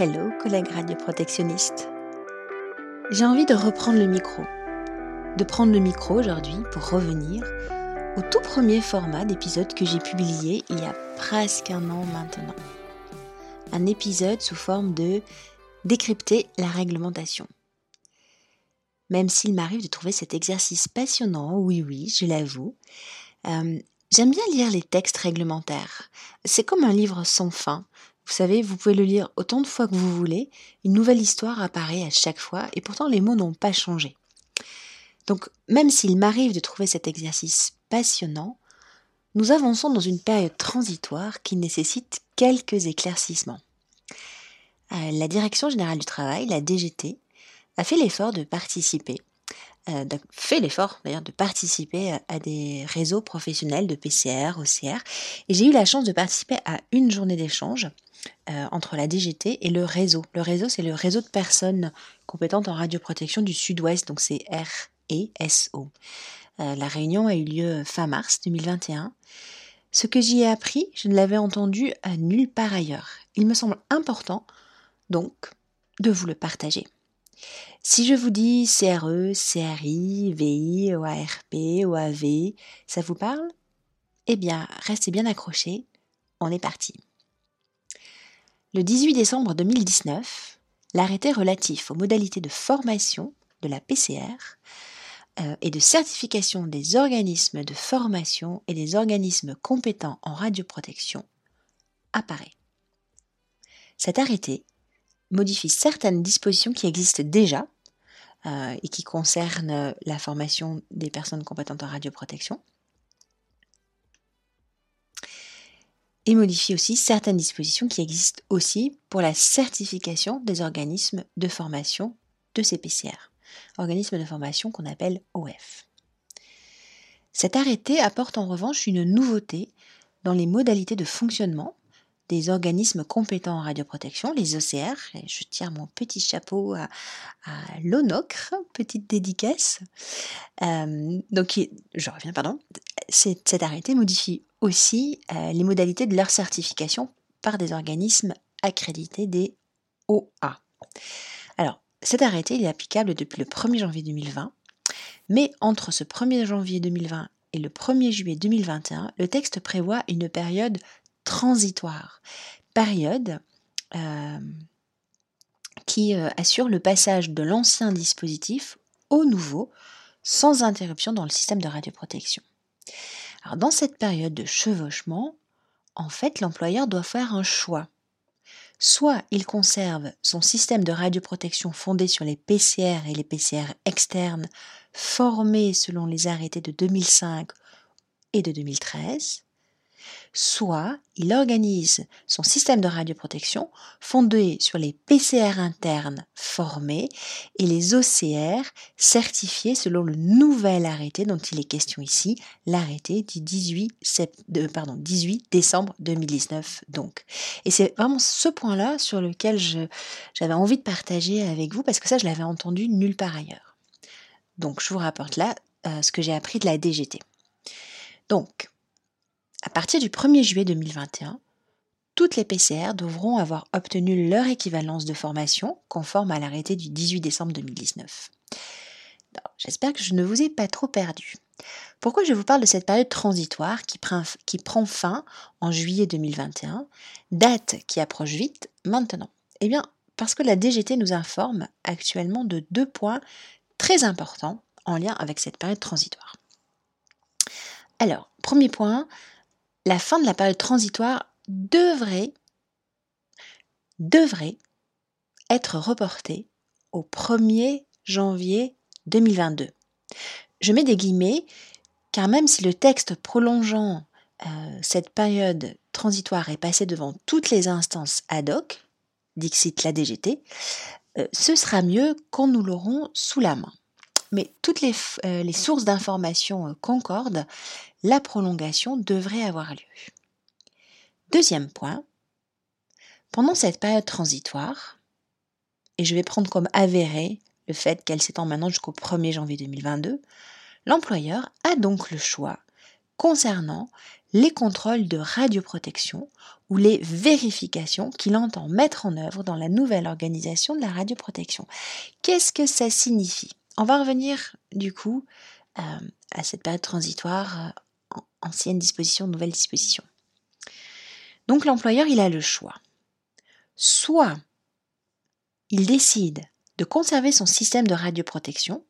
Hello collègues radioprotectionnistes. J'ai envie de reprendre le micro. De prendre le micro aujourd'hui pour revenir au tout premier format d'épisode que j'ai publié il y a presque un an maintenant. Un épisode sous forme de décrypter la réglementation. Même s'il m'arrive de trouver cet exercice passionnant, oui oui, je l'avoue, euh, j'aime bien lire les textes réglementaires. C'est comme un livre sans fin vous savez, vous pouvez le lire autant de fois que vous voulez, une nouvelle histoire apparaît à chaque fois et pourtant les mots n'ont pas changé. Donc même s'il m'arrive de trouver cet exercice passionnant, nous avançons dans une période transitoire qui nécessite quelques éclaircissements. Euh, la Direction générale du travail, la DGT, a fait l'effort de participer, euh, fait l'effort d'ailleurs de participer à, à, des réseaux professionnels de PCR, OCR, et j'ai eu la chance de participer à une journée d'échange euh, entre la DGT et le réseau. Le réseau, c'est le réseau de personnes compétentes en radioprotection du Sud-Ouest, donc c'est R-E-S-O. Euh, la réunion a eu lieu fin mars 2021. Ce que j'y ai appris, je ne l'avais entendu nulle part ailleurs. Il me semble important, donc, de vous le partager. Si je vous dis CRE, CRI, VI, OARP, OAV, ça vous parle? Eh bien, restez bien accrochés, on est parti. Le 18 décembre 2019, l'arrêté relatif aux modalités de formation de la PCR euh, et de certification des organismes de formation et des organismes compétents en radioprotection apparaît. Cet arrêté modifie certaines dispositions qui existent déjà euh, et qui concernent la formation des personnes compétentes en radioprotection, et modifie aussi certaines dispositions qui existent aussi pour la certification des organismes de formation de ces PCR, organismes de formation qu'on appelle OF. Cet arrêté apporte en revanche une nouveauté dans les modalités de fonctionnement des organismes compétents en radioprotection, les OCR, et je tire mon petit chapeau à, l'ONOCRE, petite dédicace. Euh, donc, je reviens, pardon. Cet arrêté modifie aussi euh, les modalités de leur certification par des organismes accrédités des OA. Alors, cet arrêté est applicable depuis le 1er janvier 2020, mais entre ce 1er janvier 2020 et le 1er juillet 2021, le texte prévoit une période transitoire, période euh, qui euh, assure le passage de l'ancien dispositif au nouveau sans interruption dans le système de radioprotection. Alors dans cette période de chevauchement, en fait, l'employeur doit faire un choix. Soit il conserve son système de radioprotection fondé sur les PCR et les PCR externes formés selon les arrêtés de 2005 et de 2013, soit il organise son système de radioprotection fondé sur les PCR internes formés et les OCR certifiés selon le nouvel arrêté dont il est question ici, l'arrêté du 18, pardon, 18 décembre 2019 donc. Et c'est vraiment ce point-là sur lequel j'avais envie de partager avec vous parce que ça je l'avais entendu nulle part ailleurs. Donc je vous rapporte là euh, ce que j'ai appris de la DGT. Donc, à partir du 1er juillet 2021, toutes les PCR devront avoir obtenu leur équivalence de formation conforme à l'arrêté du 18 décembre 2019. J'espère que je ne vous ai pas trop perdu. Pourquoi je vous parle de cette période transitoire qui prend, qui prend fin en juillet 2021, date qui approche vite maintenant? Eh bien, parce que la DGT nous informe actuellement de deux points très importants en lien avec cette période transitoire. Alors, premier point, la fin de la période transitoire devrait, devrait être reportée au 1er janvier 2022. Je mets des guillemets car même si le texte prolongeant euh, cette période transitoire est passé devant toutes les instances ad hoc, dixit la DGT, euh, ce sera mieux quand nous l'aurons sous la main. Mais toutes les, euh, sources d'informations concordent la prolongation devrait avoir lieu. Deuxième point, pendant cette période transitoire, et je vais prendre comme avéré le fait qu'elle s'étend maintenant jusqu'au 1er janvier 2022, l'employeur a donc le choix concernant les contrôles de radioprotection ou les vérifications qu'il entend mettre en œuvre dans la nouvelle organisation de la radioprotection. Qu'est-ce que ça signifie? On va revenir du coup euh, à cette période transitoire, euh, ancienne disposition, nouvelle disposition. Donc l'employeur, il a le choix. Soit il décide de conserver son système de radioprotection,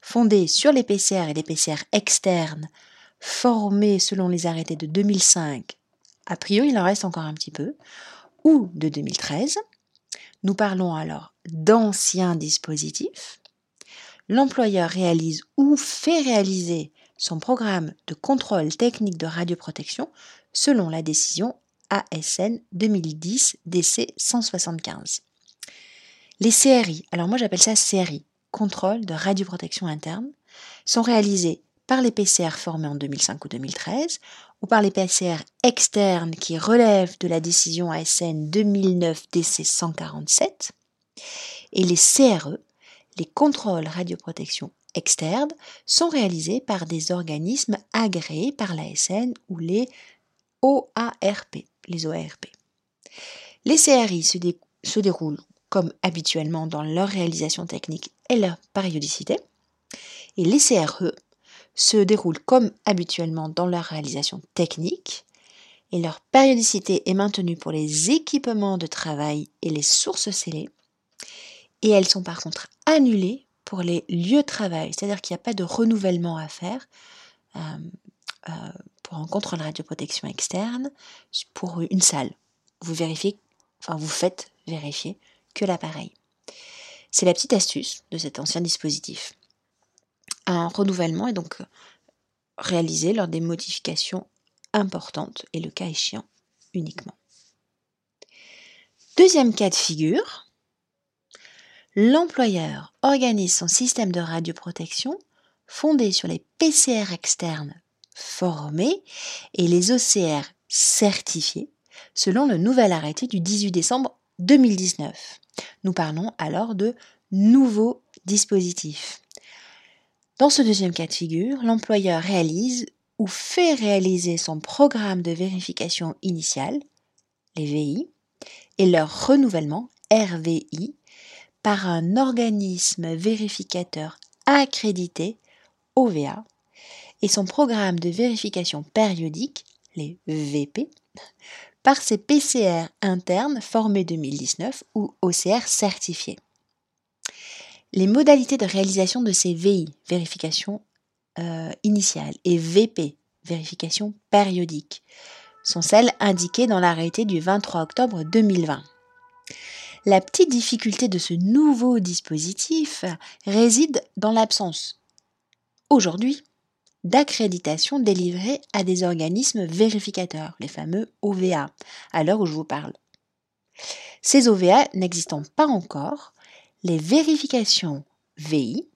fondé sur les PCR et les PCR externes formés selon les arrêtés de 2005, a priori il en reste encore un petit peu, ou de 2013. Nous parlons alors d'anciens dispositifs. L'employeur réalise ou fait réaliser son programme de contrôle technique de radioprotection selon la décision ASN 2010 DC 175. Les CRI, alors moi j'appelle ça CRI, contrôle de radioprotection interne, sont réalisés par les PCR formés en 2005 ou 2013 ou par les PCR externes qui relèvent de la décision ASN 2009 DC 147 et les CRE, les contrôles radioprotection externes, sont réalisés par des organismes agréés par l'ASN ou les OARP, les CRI se, se déroulent comme habituellement dans leur réalisation technique et leur périodicité. Et les CRE se déroulent comme habituellement dans leur réalisation technique et leur périodicité est maintenue pour les équipements de travail et les sources scellées. Et elles sont par contre annulées pour les lieux de travail, c'est-à-dire qu'il n'y a pas de renouvellement à faire euh, euh, pour un contrôle radioprotection externe pour une salle. Vous vérifiez, enfin vous faites vérifier que l'appareil. C'est la petite astuce de cet ancien dispositif. Un renouvellement est donc réalisé lors des modifications importantes et le cas échéant uniquement. Deuxième cas de figure, l'employeur organise son système de radioprotection fondé sur les PCR externes formés et les OCR certifiés selon le nouvel arrêté du 18 décembre 2019. Nous parlons alors de nouveaux dispositifs. Dans ce deuxième cas de figure, l'employeur réalise ou fait réaliser son programme de vérification initiale, les VI, et leur renouvellement, RVI, par un organisme vérificateur accrédité, OVA, et son programme de vérification périodique, les VP, par ces PCR internes formés 2019 ou OCR certifiés. Les modalités de réalisation de ces VI, vérification euh, initiale, et VP, vérification périodique, sont celles indiquées dans l'arrêté du 23 octobre 2020. La petite difficulté de ce nouveau dispositif réside dans l'absence, aujourd'hui, d'accréditation délivrée à des organismes vérificateurs, les fameux OVA, à l'heure où je vous parle. Ces OVA n'existant pas encore, les vérifications VI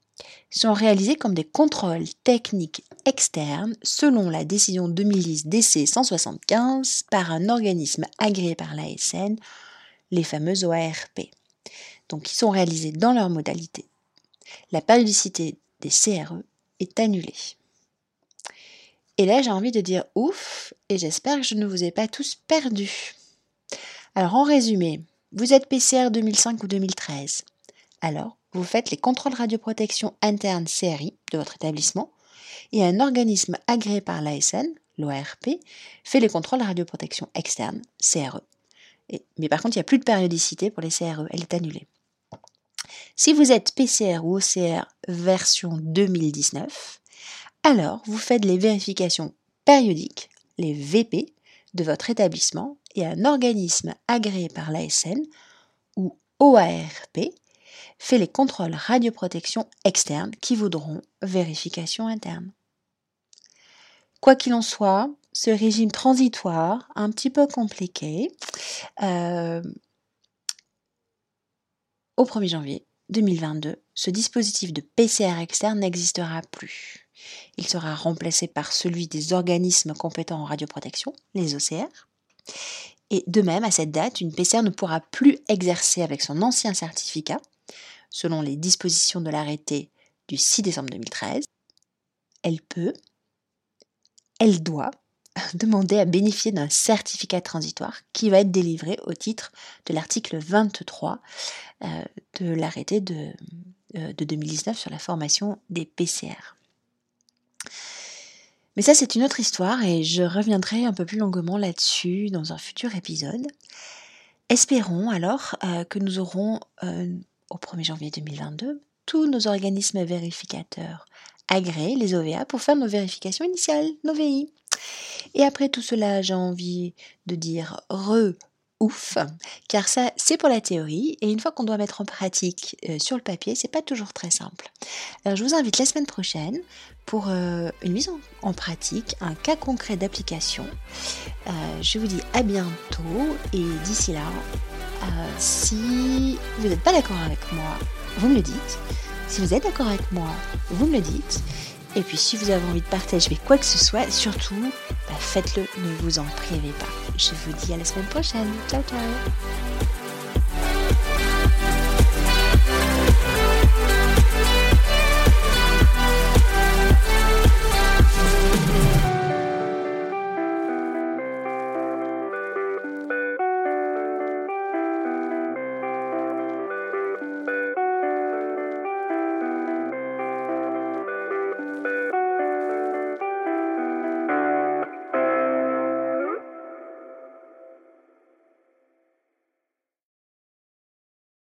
sont réalisées comme des contrôles techniques externes selon la décision 2010 DC 175 par un organisme agréé par l'ASN, les fameux OARP. Donc, ils sont réalisés dans leur modalité. La périodicité des CRE est annulée. Et là, j'ai envie de dire ouf, et j'espère que je ne vous ai pas tous perdus. Alors, en résumé, vous êtes PCR 2005 ou 2013. Alors, vous faites les contrôles radioprotection interne CRI de votre établissement et un organisme agréé par l'ASN, l'ORP, fait les contrôles radioprotection externe, CRE. Mais par contre, il n'y a plus de périodicité pour les CRE, elle est annulée. Si vous êtes PCR ou OCR version 2019, alors vous faites les vérifications périodiques, les VP, de votre établissement et un organisme agréé par l'ASN ou OARP fait les contrôles radioprotection externes qui voudront vérification interne. Quoi qu'il en soit, ce régime transitoire, un petit peu compliqué, euh, au 1er janvier 2022, ce dispositif de PCR externe n'existera plus. Il sera remplacé par celui des organismes compétents en radioprotection, les OCR. Et de même, à cette date, une PCR ne pourra plus exercer avec son ancien certificat, selon les dispositions de l'arrêté du 6 décembre 2013. Elle peut, elle doit demander à bénéficier d'un certificat transitoire qui va être délivré au titre de l'article 23 euh, de l'arrêté de, euh, de 2019 sur la formation des PCR. Mais ça, c'est une autre histoire et je reviendrai un peu plus longuement là-dessus dans un futur épisode. Espérons alors euh, que nous aurons au 1er janvier 2022 tous nos organismes vérificateurs agréés, les OVA, pour faire nos vérifications initiales, nos VI. Et après tout cela, j'ai envie de dire re ouf, car ça c'est pour la théorie et une fois qu'on doit mettre en pratique euh, sur le papier, c'est pas toujours très simple. Alors je vous invite la semaine prochaine pour euh, une mise en, pratique, un cas concret d'application. Euh, je vous dis à bientôt et d'ici là, si vous n'êtes pas d'accord avec moi, vous me le dites. Si vous êtes d'accord avec moi, vous me le dites. Et puis si vous avez envie de partager quoi que ce soit, surtout, bah, faites-le, ne vous en privez pas. Je vous dis à la semaine prochaine. Ciao ciao